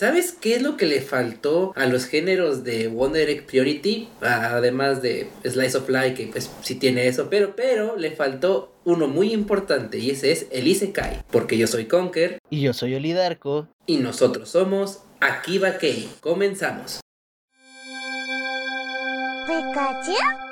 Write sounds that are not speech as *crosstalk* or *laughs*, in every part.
¿Sabes qué es lo que le faltó a los géneros de Wonder Egg Priority? Además de Slice of Life, que pues sí tiene eso, pero, pero le faltó uno muy importante y ese es el Isekai. Porque yo soy Conker. Y yo soy Olidarco. Y nosotros somos Akiba Kei. Comenzamos. ¿Pikachu?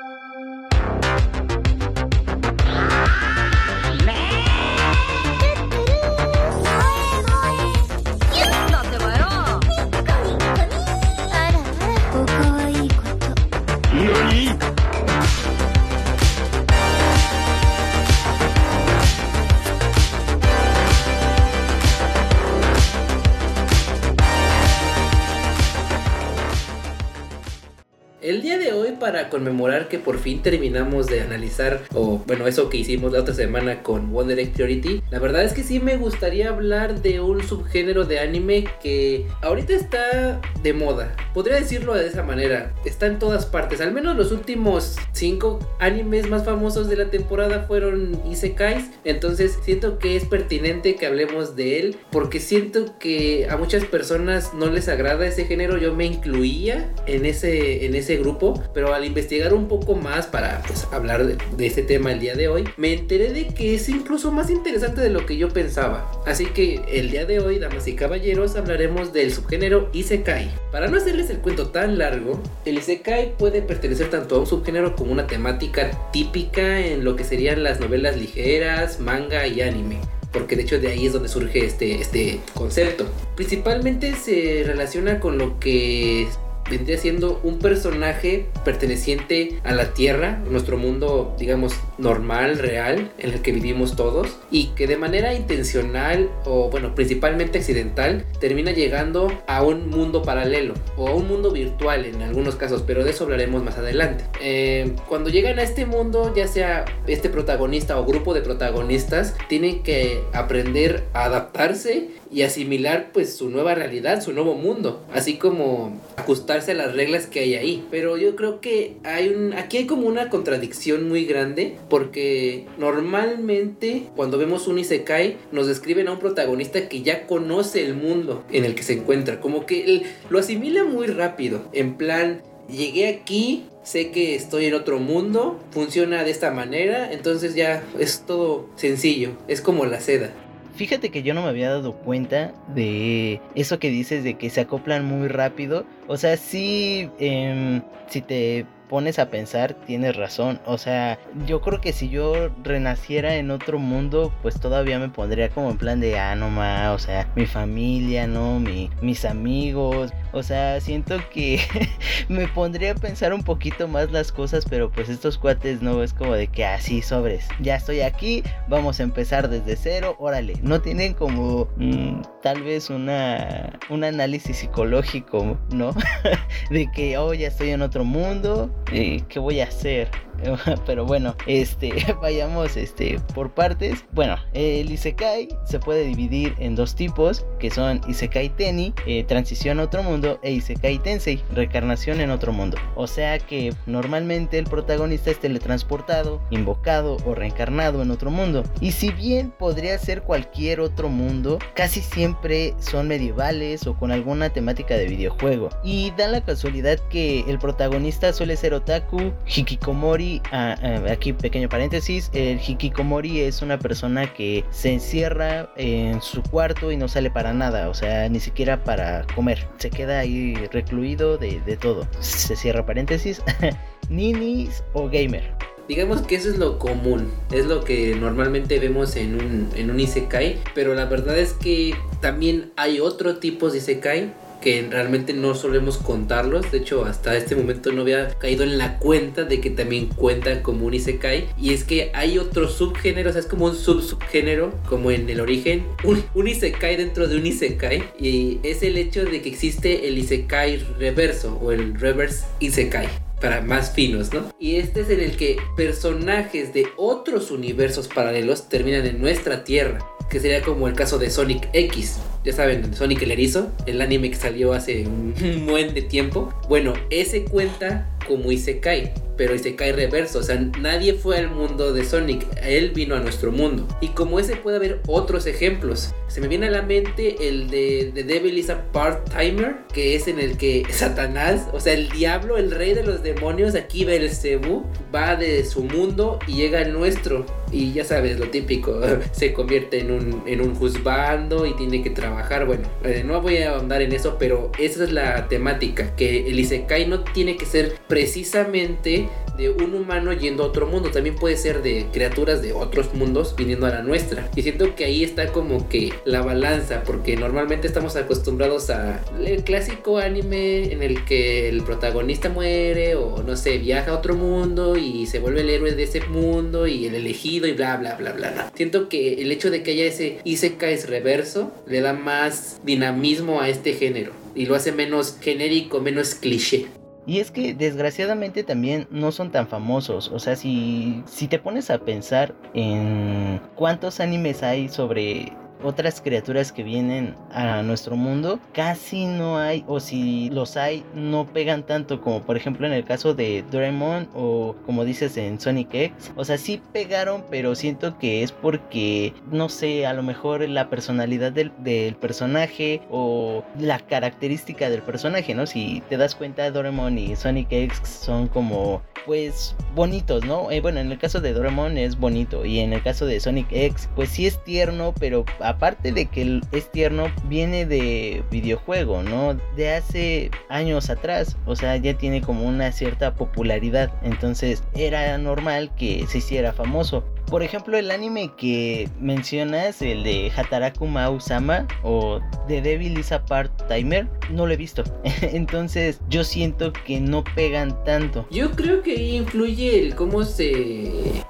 El día de hoy para conmemorar que por fin terminamos de analizar o bueno eso que hicimos la otra semana con Egg Priority, la verdad es que sí me gustaría hablar de un subgénero de anime que ahorita está de moda. Podría decirlo de esa manera, está en todas partes. Al menos los últimos 5 animes más famosos de la temporada fueron isekais, entonces siento que es pertinente que hablemos de él porque siento que a muchas personas no les agrada ese género, yo me incluía en ese en ese grupo, pero al investigar un poco más para pues, hablar de, de, este tema el día de hoy, me enteré de que es incluso más interesante de lo que yo pensaba. Así que el día de hoy, damas y caballeros, hablaremos del subgénero Isekai. Para no hacerles el cuento tan largo, el Isekai puede pertenecer tanto a un subgénero como una temática típica en lo que serían las novelas ligeras, manga y anime porque de hecho de ahí es donde surge este, este concepto. Principalmente se relaciona con lo que vendría siendo un personaje perteneciente a la Tierra, nuestro mundo, digamos, normal, real, en el que vivimos todos, y que de manera intencional o, bueno, principalmente accidental, termina llegando a un mundo paralelo o a un mundo virtual en algunos casos, pero de eso hablaremos más adelante. Eh, cuando llegan a este mundo, ya sea este protagonista o grupo de protagonistas, tienen que aprender a adaptarse y asimilar pues su nueva realidad, su nuevo mundo, así como ajustarse a las reglas que hay ahí. Pero yo creo que hay un aquí hay como una contradicción muy grande porque normalmente cuando vemos un isekai nos describen a un protagonista que ya conoce el mundo en el que se encuentra, como que él lo asimila muy rápido, en plan llegué aquí, sé que estoy en otro mundo, funciona de esta manera, entonces ya es todo sencillo, es como la seda. Fíjate que yo no me había dado cuenta de eso que dices de que se acoplan muy rápido. O sea, sí, eh, si te pones a pensar, tienes razón. O sea, yo creo que si yo renaciera en otro mundo, pues todavía me pondría como en plan de, ah, no más, o sea, mi familia, ¿no? Mi, mis amigos. O sea, siento que *laughs* me pondría a pensar un poquito más las cosas, pero pues estos cuates no es como de que así sobres. Ya estoy aquí, vamos a empezar desde cero, órale. No tienen como mm, tal vez una un análisis psicológico, ¿no? *laughs* de que, oh, ya estoy en otro mundo, eh, ¿qué voy a hacer? *laughs* Pero bueno, este, *laughs* vayamos este, por partes. Bueno, el Isekai se puede dividir en dos tipos, que son Isekai Teni, eh, transición a otro mundo, e Isekai Tensei, reencarnación en otro mundo. O sea que normalmente el protagonista es teletransportado, invocado o reencarnado en otro mundo. Y si bien podría ser cualquier otro mundo, casi siempre son medievales o con alguna temática de videojuego. Y da la casualidad que el protagonista suele ser otaku, hikikomori, Ah, ah, aquí pequeño paréntesis, el hikikomori es una persona que se encierra en su cuarto y no sale para nada, o sea, ni siquiera para comer, se queda ahí recluido de, todo. Se cierra paréntesis, *laughs* ninis o gamer. Digamos que eso es lo común, es lo que normalmente vemos en un, en un Isekai, pero la verdad es que también hay otro tipo de Isekai que realmente no solemos contarlos. De hecho, hasta este momento no había caído en la cuenta de que también cuentan como un Isekai. Y es que hay otro subgénero, o sea, es como un sub-subgénero, como en el origen, un, un Isekai dentro de un Isekai. Y es el hecho de que existe el Isekai reverso o el reverse Isekai para más finos, ¿no? Y este es en el que personajes de otros universos paralelos terminan en nuestra Tierra que sería como el caso de Sonic X. Ya saben, Sonic el Erizo, el anime que salió hace un *laughs* buen de tiempo. Bueno, ese cuenta como Isekai pero Isekai reverso, o sea, nadie fue al mundo de Sonic, él vino a nuestro mundo. Y como ese puede haber otros ejemplos. Se me viene a la mente el de Devil is a Part-Timer, que es en el que *laughs* Satanás, o sea, el diablo, el rey de los demonios, aquí Belzebú, va de su mundo y llega al nuestro. Y ya sabes, lo típico, *laughs* se convierte en un, en un juzgando y tiene que trabajar. Bueno, eh, no voy a ahondar en eso, pero esa es la temática, que el Isekai no tiene que ser precisamente de un humano yendo a otro mundo, también puede ser de criaturas de otros mundos viniendo a la nuestra. Y siento que ahí está como que la balanza, porque normalmente estamos acostumbrados a el clásico anime en el que el protagonista muere o no sé, viaja a otro mundo y se vuelve el héroe de ese mundo y el elegido y bla bla bla bla. Siento que el hecho de que haya ese Isekai reverso le da más dinamismo a este género y lo hace menos genérico, menos cliché. Y es que desgraciadamente también no son tan famosos. O sea, si, si te pones a pensar en cuántos animes hay sobre otras criaturas que vienen a nuestro mundo casi no hay o si los hay no pegan tanto como por ejemplo en el caso de Doraemon o como dices en Sonic X. O sea sí pegaron pero siento que es porque no sé a lo mejor la personalidad del, personaje o la característica del personaje no si te das cuenta Doraemon y Sonic X son como pues bonitos no eh, bueno en el caso de Doraemon es bonito y en el caso de Sonic X pues sí es tierno pero aparte de que es tierno, viene de videojuego, ¿no? De hace años atrás, o sea, ya tiene como una cierta popularidad, entonces era normal que se hiciera famoso. Por ejemplo, el anime que mencionas, el de Hataraku Mau-sama o The Devil is a Part-Timer, no lo he visto. *laughs* Entonces, yo siento que no pegan tanto. Yo creo que influye el cómo se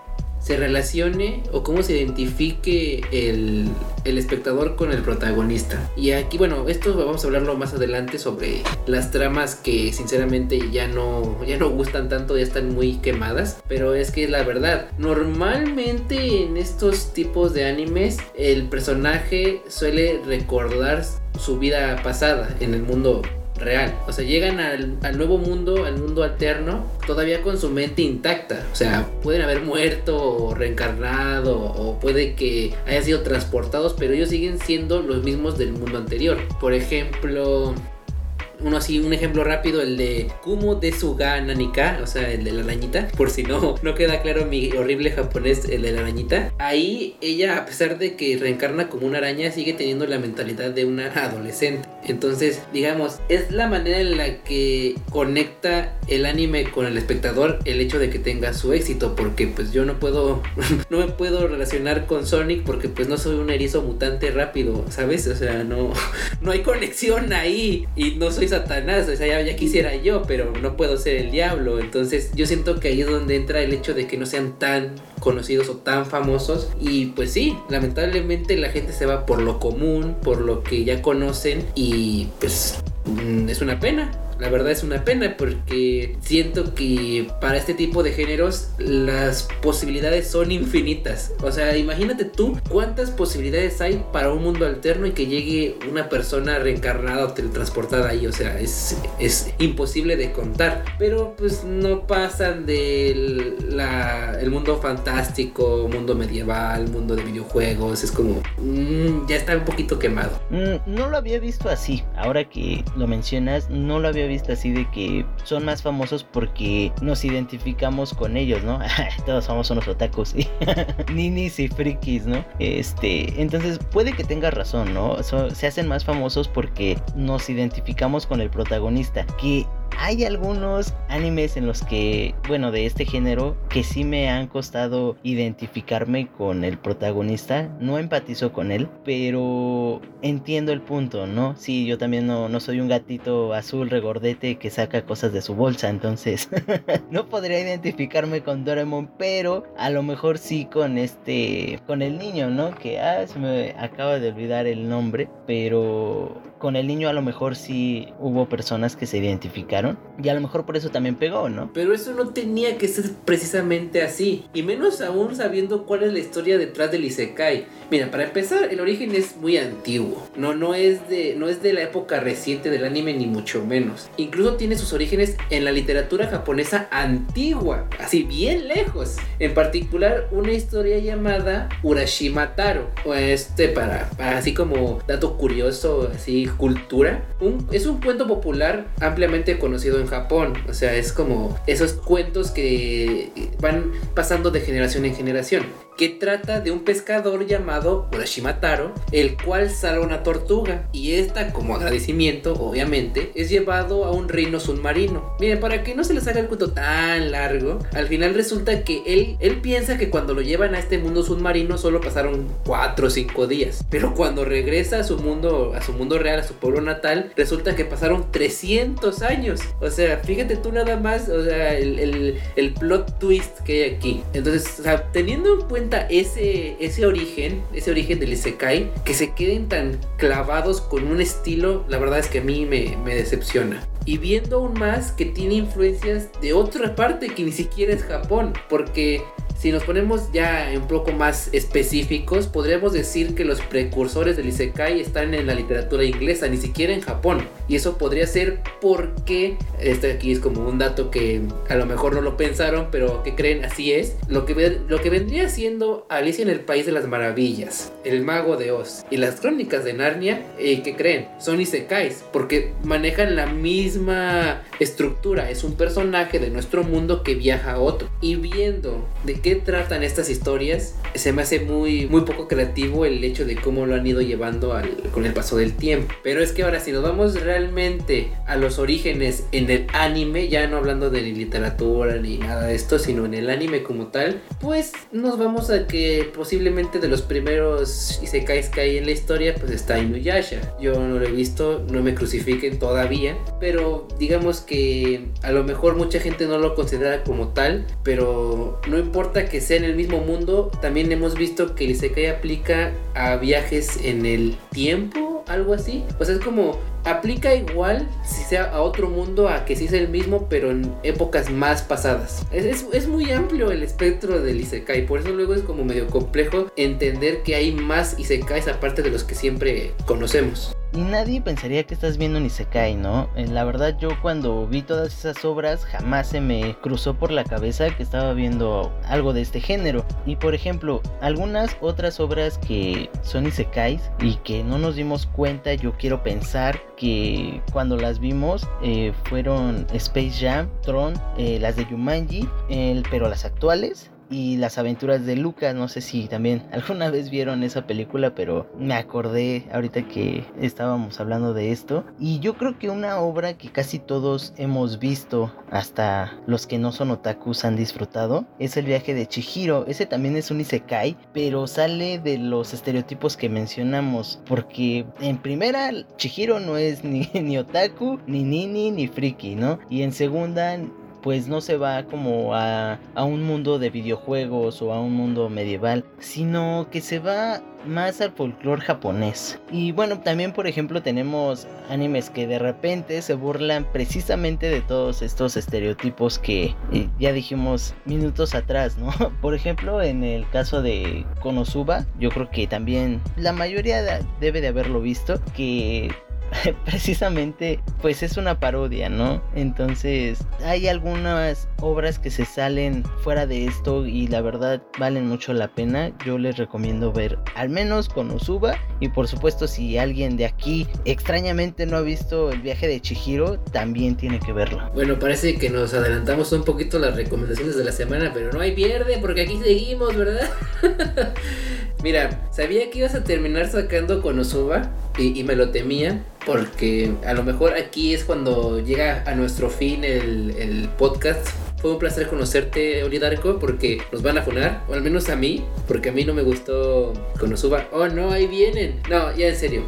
se relacione o cómo se identifique el, el, espectador con el protagonista. Y aquí, bueno, esto vamos a hablarlo más adelante sobre las tramas que sinceramente ya no, ya no gustan tanto, ya están muy quemadas. Pero es que la verdad, normalmente en estos tipos de animes el personaje suele recordar su vida pasada en el mundo real. O sea, llegan al, nuevo mundo, al mundo alterno, todavía con su mente intacta. O sea, pueden haber muerto o reencarnado o puede que hayan sido transportados, pero ellos siguen siendo los mismos del mundo anterior. Por ejemplo, uno así, un ejemplo rápido, el de Kumo de Suga Nanika, o sea, el de la arañita, *laughs* por si no, no queda claro mi horrible japonés, el de la arañita. Ahí ella, a pesar de que reencarna como una araña, sigue teniendo la mentalidad de una *laughs* adolescente. Entonces, digamos, es la manera en la que conecta el anime con el espectador el hecho de que tenga su éxito, porque pues yo no puedo, *laughs* no me puedo relacionar con Sonic porque pues no soy un erizo mutante rápido, ¿sabes? O sea, no, *laughs* no hay conexión ahí y no soy Satanás, o sea, ya, quisiera yo, pero no puedo ser el diablo. Entonces yo siento que ahí es donde entra el hecho de que no sean tan conocidos o tan famosos. Y pues sí, lamentablemente la gente se va por lo común, por lo que ya conocen y pues mm, es una pena la verdad es una pena porque siento que para este tipo de géneros las posibilidades son infinitas. O sea, imagínate tú cuántas posibilidades hay para un mundo alterno y que llegue una persona reencarnada o teletransportada ahí. O sea, es, es imposible de contar. Pero pues no pasan del el mundo fantástico, mundo medieval, mundo de videojuegos. Es como, mm, ya está un poquito quemado. Mm, no lo había visto así. Ahora que lo mencionas, no lo había visto así de que son más famosos porque nos identificamos con ellos, ¿no? *laughs* Todos somos unos otakus, *laughs* ninis y frikis, ¿no? Este, entonces puede que tenga razón, ¿no? se hacen más famosos porque nos identificamos con el protagonista, que hay algunos animes en los que, bueno, de este género, que sí me han costado identificarme con el protagonista. No empatizo con él, pero entiendo el punto, ¿no? Sí, yo también no, no soy un gatito azul regordete que saca cosas de su bolsa, entonces *laughs* no podría identificarme con Doraemon, pero a lo mejor sí con este, con el niño, ¿no? Que, ah, se me acaba de olvidar el nombre, pero con el niño a lo mejor sí hubo personas que se identificaron explicaron. Y a lo mejor por eso también pegó, ¿no? Pero eso no tenía que ser precisamente así. Y menos aún sabiendo cuál es la historia detrás del Isekai. Mira, para empezar, el origen es muy antiguo. No, no, es de, no es de la época reciente del anime, ni mucho menos. Incluso tiene sus orígenes en la literatura japonesa antigua, así bien lejos. En particular, una historia llamada Urashima Taro. O este, para, para así como dato curioso, así cultura. Un, es un cuento popular ampliamente conocido en Japón. O sea, es como esos cuentos que van pasando de generación en generación que trata de un pescador llamado Urashima Taro, el cual salva una tortuga y esta, como agradecimiento, obviamente, es llevado a un reino submarino. Miren, para que no se les haga el cuento tan largo, al final resulta que él, él piensa que cuando lo llevan a este mundo submarino solo pasaron 4 o 5 días, pero cuando regresa a su mundo, a su mundo real, a su pueblo natal, resulta que pasaron 300 años. O sea, fíjate tú nada más, o sea, el, el, el plot twist que hay aquí. Entonces, o sea, teniendo en cuenta ese, ese origen, ese origen del Isekai, que se queden tan clavados con un estilo, la verdad es que a mí me, me decepciona. Y viendo aún más que tiene influencias de otra parte que ni siquiera es Japón, porque si nos ponemos ya un poco más específicos, podríamos decir que los precursores del Isekai están en la literatura inglesa, ni siquiera en Japón. Y eso podría ser porque, este aquí es como un dato que a lo mejor no lo pensaron, pero que creen así es, lo que, lo que vendría siendo Alicia en el País de las Maravillas, El Mago de Oz y las Crónicas de Narnia, eh, que creen, son Isekais, porque manejan la misma estructura, es un personaje de nuestro mundo que viaja a otro. Y viendo de qué tratan estas historias, se me hace muy, muy poco creativo el hecho de cómo lo han ido llevando al, con el paso del tiempo. Pero es que ahora, si nos vamos realmente a los orígenes en el anime, ya no hablando de literatura ni nada de esto, sino en el anime como tal, pues nos vamos a que posiblemente de los primeros isekais que hay en la historia, pues está Inuyasha. Yo no lo he visto, no me crucifiquen todavía, digamos que a lo mejor mucha gente no lo considera como tal, pero no importa que sea en el mismo mundo, también hemos visto que el Isekai aplica a viajes en el tiempo, algo así. O sea, es como aplica igual si sea a otro mundo a que sí es el mismo, pero en épocas más pasadas. Es, es, muy amplio el espectro del Isekai, por eso luego es como medio complejo entender que hay más Isekais aparte de los que siempre conocemos. Y nadie pensaría que estás viendo un Isekai, ¿no? Eh, la verdad yo cuando vi todas esas obras jamás se me cruzó por la cabeza que estaba viendo algo de este género. Y por ejemplo, algunas otras obras que son Isekais y que no nos dimos cuenta, yo quiero pensar que cuando las vimos eh, fueron Space Jam, Tron, eh, las de Jumanji, pero las actuales y las aventuras de Lucas. No sé si también *laughs* alguna vez vieron esa película, pero me acordé ahorita que estábamos hablando de esto. Y yo creo que una obra que casi todos hemos visto, hasta los que no son otakus han disfrutado, es el viaje de Chihiro. Ese también es un isekai, pero sale de los estereotipos que mencionamos. Porque en primera, Chihiro no es ni, *laughs* ni otaku, ni nini, ni friki, ¿no? Y en segunda, pues no se va como a, a, un mundo de videojuegos o a un mundo medieval, sino que se va más al folclore japonés. Y bueno, también por ejemplo tenemos animes que de repente se burlan precisamente de todos estos estereotipos que eh, ya dijimos minutos atrás, ¿no? *laughs* Por ejemplo, en el caso de Konosuba, yo creo que también la mayoría debe de haberlo visto, que *laughs* precisamente pues es una parodia, ¿no? Entonces hay algunas obras que se salen fuera de esto y la verdad valen mucho la pena. Yo les recomiendo ver al menos con Usuba y por supuesto si alguien de aquí extrañamente no ha visto el viaje de Chihiro, también tiene que verlo. Bueno, parece que nos adelantamos un poquito las recomendaciones de la semana, pero no hay pierde porque aquí seguimos, ¿verdad? *laughs* Mira, sabía que ibas a terminar sacando con Osuba y, me lo temía porque a lo mejor aquí es cuando llega a nuestro fin el, podcast. Fue un placer conocerte, Olidarco, porque nos van a funar, o al menos a mí, porque a mí no me gustó Konosuba. Oh, no, ahí vienen. No, ya en serio.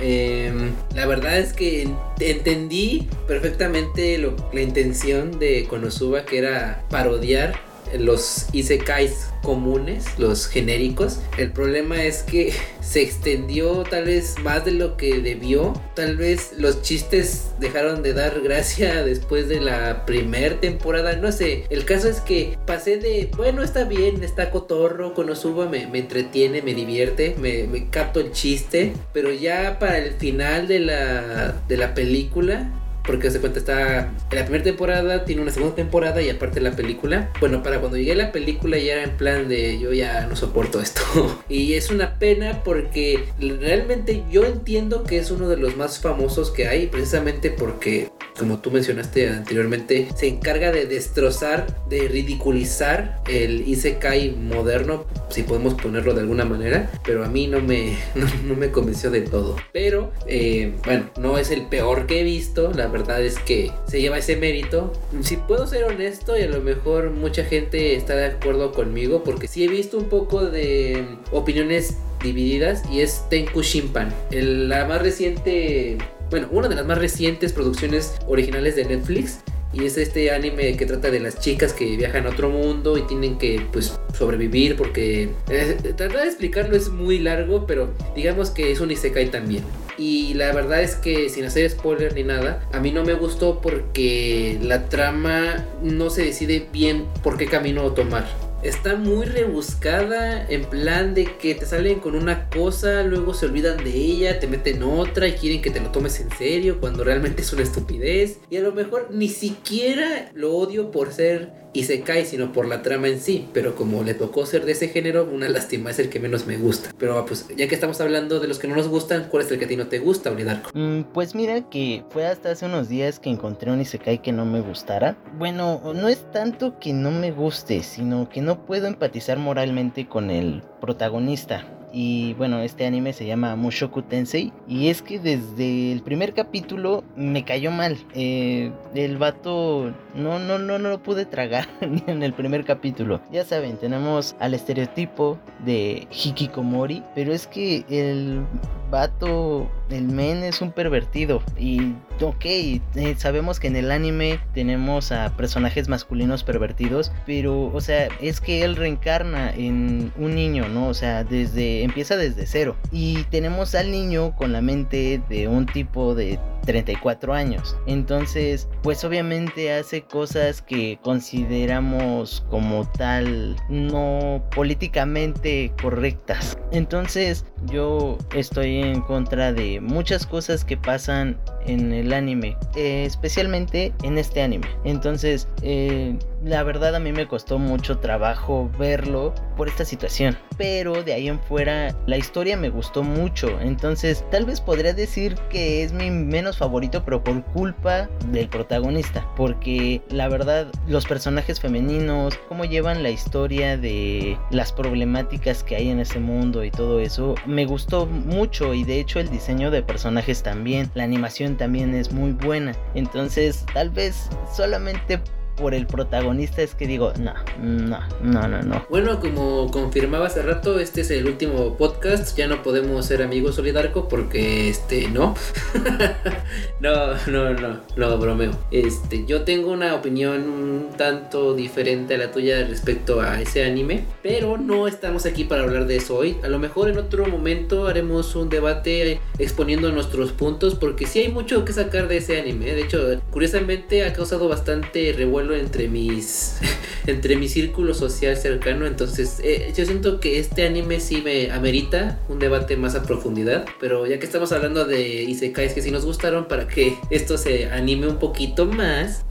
Em, la verdad es que entendí perfectamente la intención de Konosuba, que era parodiar los isekais comunes, los genéricos. El problema es que se extendió tal vez más de lo que debió. Tal vez los chistes dejaron de dar gracia *laughs* después de la primera temporada. No sé, el caso es que pasé de, bueno, está bien, está cotorro, con Osuba me, me entretiene, me divierte, me, me capto el chiste. Pero ya para el final de la, de la película porque se cuenta está en la primera temporada, tiene una segunda temporada y aparte la película. Bueno, para cuando llegué a la película ya era en plan de yo ya no soporto esto. *laughs* y es una pena porque realmente yo entiendo que es uno de los más famosos que hay, precisamente porque como tú mencionaste anteriormente, se encarga de destrozar, de ridiculizar el Isekai moderno, si podemos ponerlo de alguna manera, pero a mí no me, *laughs* no, me convenció de todo. Pero, eh, bueno, no es el peor que he visto, la verdad es que se lleva ese mérito. Si puedo ser honesto y a lo mejor mucha gente está de acuerdo conmigo, porque sí he visto un poco de opiniones divididas y es Tenku Shimpan, la más reciente bueno, una de las más recientes producciones originales de Netflix. Y es este anime que trata de las chicas que viajan a otro mundo y tienen que pues sobrevivir porque eh, tratar de explicarlo es muy largo, pero digamos que es un isekai también. Y la verdad es que sin hacer spoiler ni nada, a mí no me gustó porque la trama no se decide bien por qué camino tomar está muy rebuscada en plan de que te salen con una cosa, luego se olvidan de ella, te meten otra y quieren que te lo tomes en serio cuando realmente es una estupidez. Y a lo mejor ni siquiera lo odio por ser y se cae sino por la trama en sí. Pero como le tocó ser de ese género, una lástima es el que menos me gusta. Pero pues ya que estamos hablando de los que no nos gustan, ¿cuál es el que a ti no te gusta, Olidarco? Mm, pues mira que fue hasta hace unos días que encontré un Isekai que no me gustara. Bueno, no es tanto que no me guste, sino que no puedo empatizar moralmente con el protagonista. Y bueno, este anime se llama Mushoku Tensei. Y es que desde el primer capítulo me cayó mal. Eh, el vato no, no, no, no lo pude tragar *laughs* ni en el primer capítulo. Ya saben, tenemos al estereotipo de Hikikomori. Pero es que el vato, el men es un pervertido. Y ok, eh, sabemos que en el anime tenemos a personajes masculinos pervertidos. Pero, o sea, es que él reencarna en un niño, ¿no? O sea, desde empieza desde cero. Y tenemos al niño con la mente de un tipo de 34 años. Entonces, pues obviamente hace cosas que consideramos como tal no políticamente correctas. Entonces, yo estoy en contra de muchas cosas que pasan en el anime, eh, especialmente en este anime. Entonces, eh, la verdad a mí me costó mucho trabajo verlo por esta situación. Pero de ahí en fuera la historia me gustó mucho. Entonces tal vez podría decir que es mi menos favorito pero por culpa del protagonista. Porque la verdad los personajes femeninos, cómo llevan la historia de las problemáticas que hay en ese mundo y todo eso, me gustó mucho. Y de hecho el diseño de personajes también. La animación también es muy buena. Entonces tal vez solamente por el protagonista es que digo, no, no, no, no, no. Bueno, como confirmaba hace rato, este es el último podcast. Ya no podemos ser amigos Solidarco porque este no. *laughs* no, no, no, no, bromeo. Este, yo tengo una opinión un tanto diferente a la tuya respecto a ese anime, pero no estamos aquí para hablar de eso hoy. A lo mejor en otro momento haremos un debate exponiendo nuestros puntos porque sí hay mucho que sacar de ese anime. De hecho, curiosamente ha causado bastante revuelo entre mis *laughs* entre mi círculo social cercano entonces eh, yo siento que este anime sí me amerita un debate más a profundidad pero ya que estamos hablando de isekais que sí nos gustaron para que esto se anime un poquito más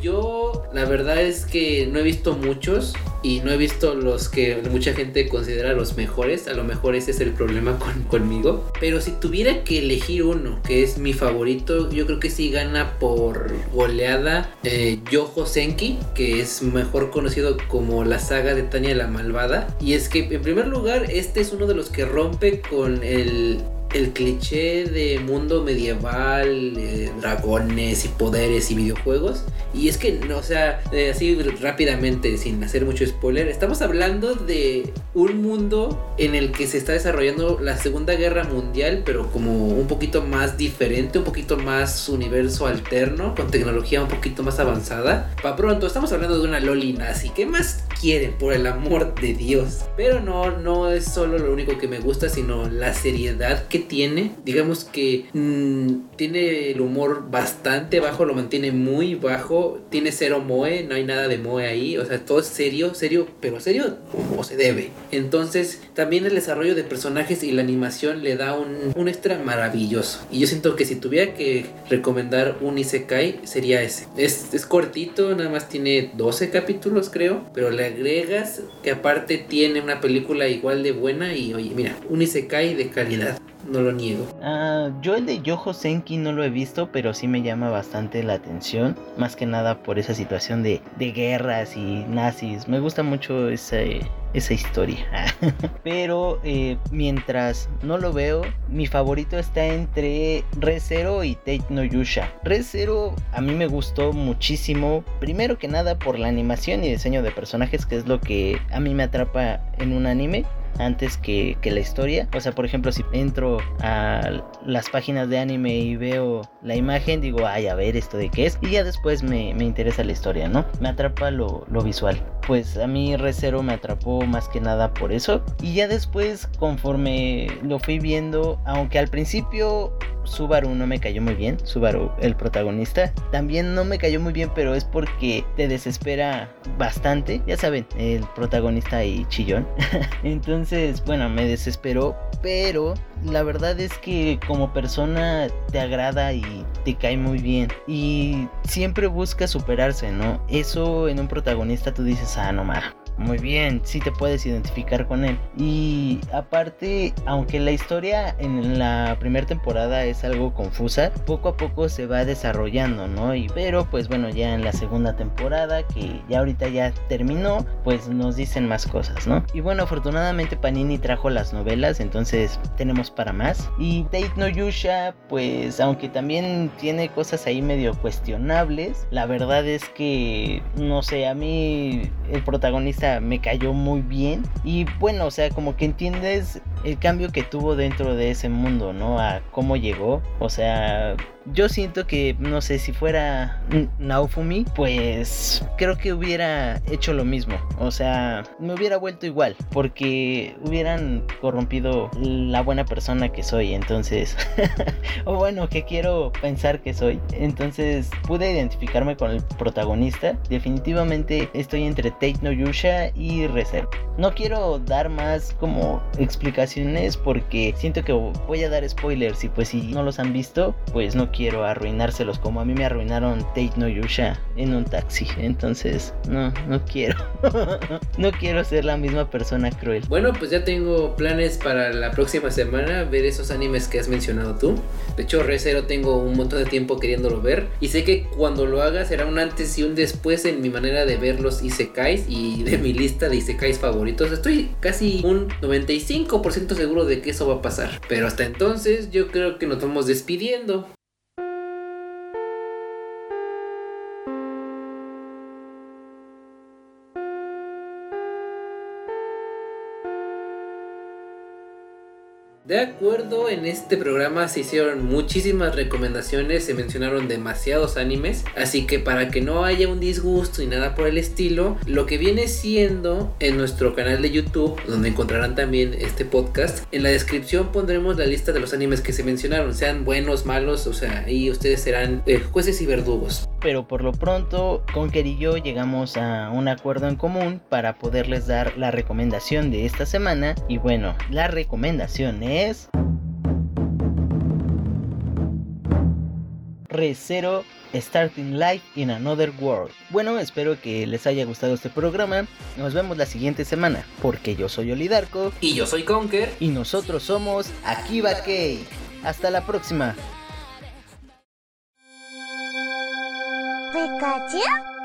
yo la verdad es que no he visto muchos y no he visto los que mucha gente considera los mejores. A lo mejor ese es el problema *laughs* con, conmigo. Pero si tuviera que elegir uno que es mi favorito, yo creo que sí gana por goleada eh, Yojo Senki, que es mejor conocido como la saga de Tania la Malvada. Y es que en primer lugar, este es uno de los que rompe con el el cliché de mundo medieval, eh, dragones y poderes y videojuegos. Y es que, no, o sea, eh, así rápidamente, sin hacer mucho spoiler, estamos hablando de un mundo en el que se está desarrollando la Segunda Guerra Mundial, pero como un poquito más diferente, un poquito más universo alterno, con tecnología un poquito más avanzada. Para pronto, estamos hablando de una Loli nazi. ¿Qué más quieren, por el amor de Dios? Pero no, no es solo lo único que me gusta, sino la seriedad que tiene. Digamos que mm, tiene el humor bastante bajo, lo mantiene muy bajo. Tiene cero moe, no hay nada de moe ahí. O sea, todo es serio, serio, pero serio como se debe. Entonces, también el desarrollo de personajes y la animación le da un, un extra maravilloso. Y yo siento que si tuviera que recomendar un Isekai, sería ese. Es, es cortito, nada más tiene 12 capítulos, creo. Pero le agregas que aparte tiene una película igual de buena. Y oye, mira, un de calidad no lo niego. Ah, yo el de Yojo Senki no lo he visto, pero sí me llama bastante la atención. Más que nada por esa situación de, de guerras y nazis. Me gusta mucho esa historia. *laughs* pero eh, mientras no lo veo, mi favorito está entre Re Zero y Tate no Yusha. Re Zero a mí me gustó muchísimo. Primero que nada por la animación y diseño de personajes, que es lo que a mí me atrapa en un anime antes que, la historia. O sea, por ejemplo, si entro a las páginas de anime y veo la imagen, digo, ay, a ver esto de qué es. Y ya después me, interesa la historia, ¿no? Me atrapa lo, lo visual. Pues a mí Recero me atrapó más que nada por eso. Y ya después, conforme lo fui viendo, aunque al principio Subaru no me cayó muy bien, Subaru el protagonista, también no me cayó muy bien, pero es porque te desespera bastante, ya saben, el protagonista y chillón. *laughs* Entonces, bueno, me desesperó, pero la verdad es que como persona te agrada y te cae muy bien y siempre busca superarse, ¿no? Eso en un protagonista tú dices, ah, no más muy bien, sí te puedes identificar con él. Y aparte, aunque la historia en la primera temporada es algo confusa, poco a poco se va desarrollando, ¿no? Y, pero pues bueno, ya en la segunda temporada, que ya ahorita ya terminó, pues nos dicen más cosas, ¿no? Y bueno, afortunadamente Panini trajo las novelas, entonces tenemos para más. Y Tate no Yusha, pues aunque también tiene cosas ahí medio cuestionables, la verdad es que, no sé, a mí el protagonista me cayó muy bien. Y bueno, o sea, como que entiendes el cambio que tuvo dentro de ese mundo, ¿no? A cómo llegó. O sea, yo siento que, no sé, si fuera Naofumi, pues creo que hubiera hecho lo mismo. O sea, me hubiera vuelto igual. Porque hubieran corrompido la buena persona que soy. Entonces, *laughs* o bueno, que quiero pensar que soy. Entonces, pude identificarme con el protagonista. Definitivamente estoy entre Tate no Yusha y Reserva. No quiero dar más como explicaciones porque siento que voy a dar spoilers. Y pues si no los han visto, pues no quiero arruinárselos como a mí me arruinaron Tate no Yusha en un taxi. Entonces, no, no quiero. *laughs* no quiero ser la misma persona cruel. Bueno, pues ya tengo planes para la próxima semana ver esos animes que has mencionado tú. De hecho, Recero tengo un montón de tiempo queriéndolo ver. Y sé que cuando lo haga será un antes y un después en mi manera de ver los Isekais y de mi lista de Isekais favoritos. Estoy casi un 95% seguro de que eso va a pasar. Pero hasta entonces yo creo que nos vamos despidiendo. De acuerdo, en este programa se hicieron muchísimas recomendaciones, se mencionaron demasiados animes, así que para que no haya un disgusto ni nada por el estilo, lo que viene siendo en nuestro canal de YouTube, donde encontrarán también este podcast, en la descripción pondremos la lista de los animes que se mencionaron, sean buenos, malos, o sea, ahí ustedes serán eh, jueces y verdugos. Pero por lo pronto, Conker y yo llegamos a un acuerdo en común para poderles dar la recomendación de esta semana. Y bueno, la recomendación es Recero Starting Life in Another World. Bueno, espero que les haya gustado este programa. Nos vemos la siguiente semana, porque yo soy Olidarco. Y yo soy Conker. Y nosotros somos Akiba Cake. Hasta la próxima. Pikachu.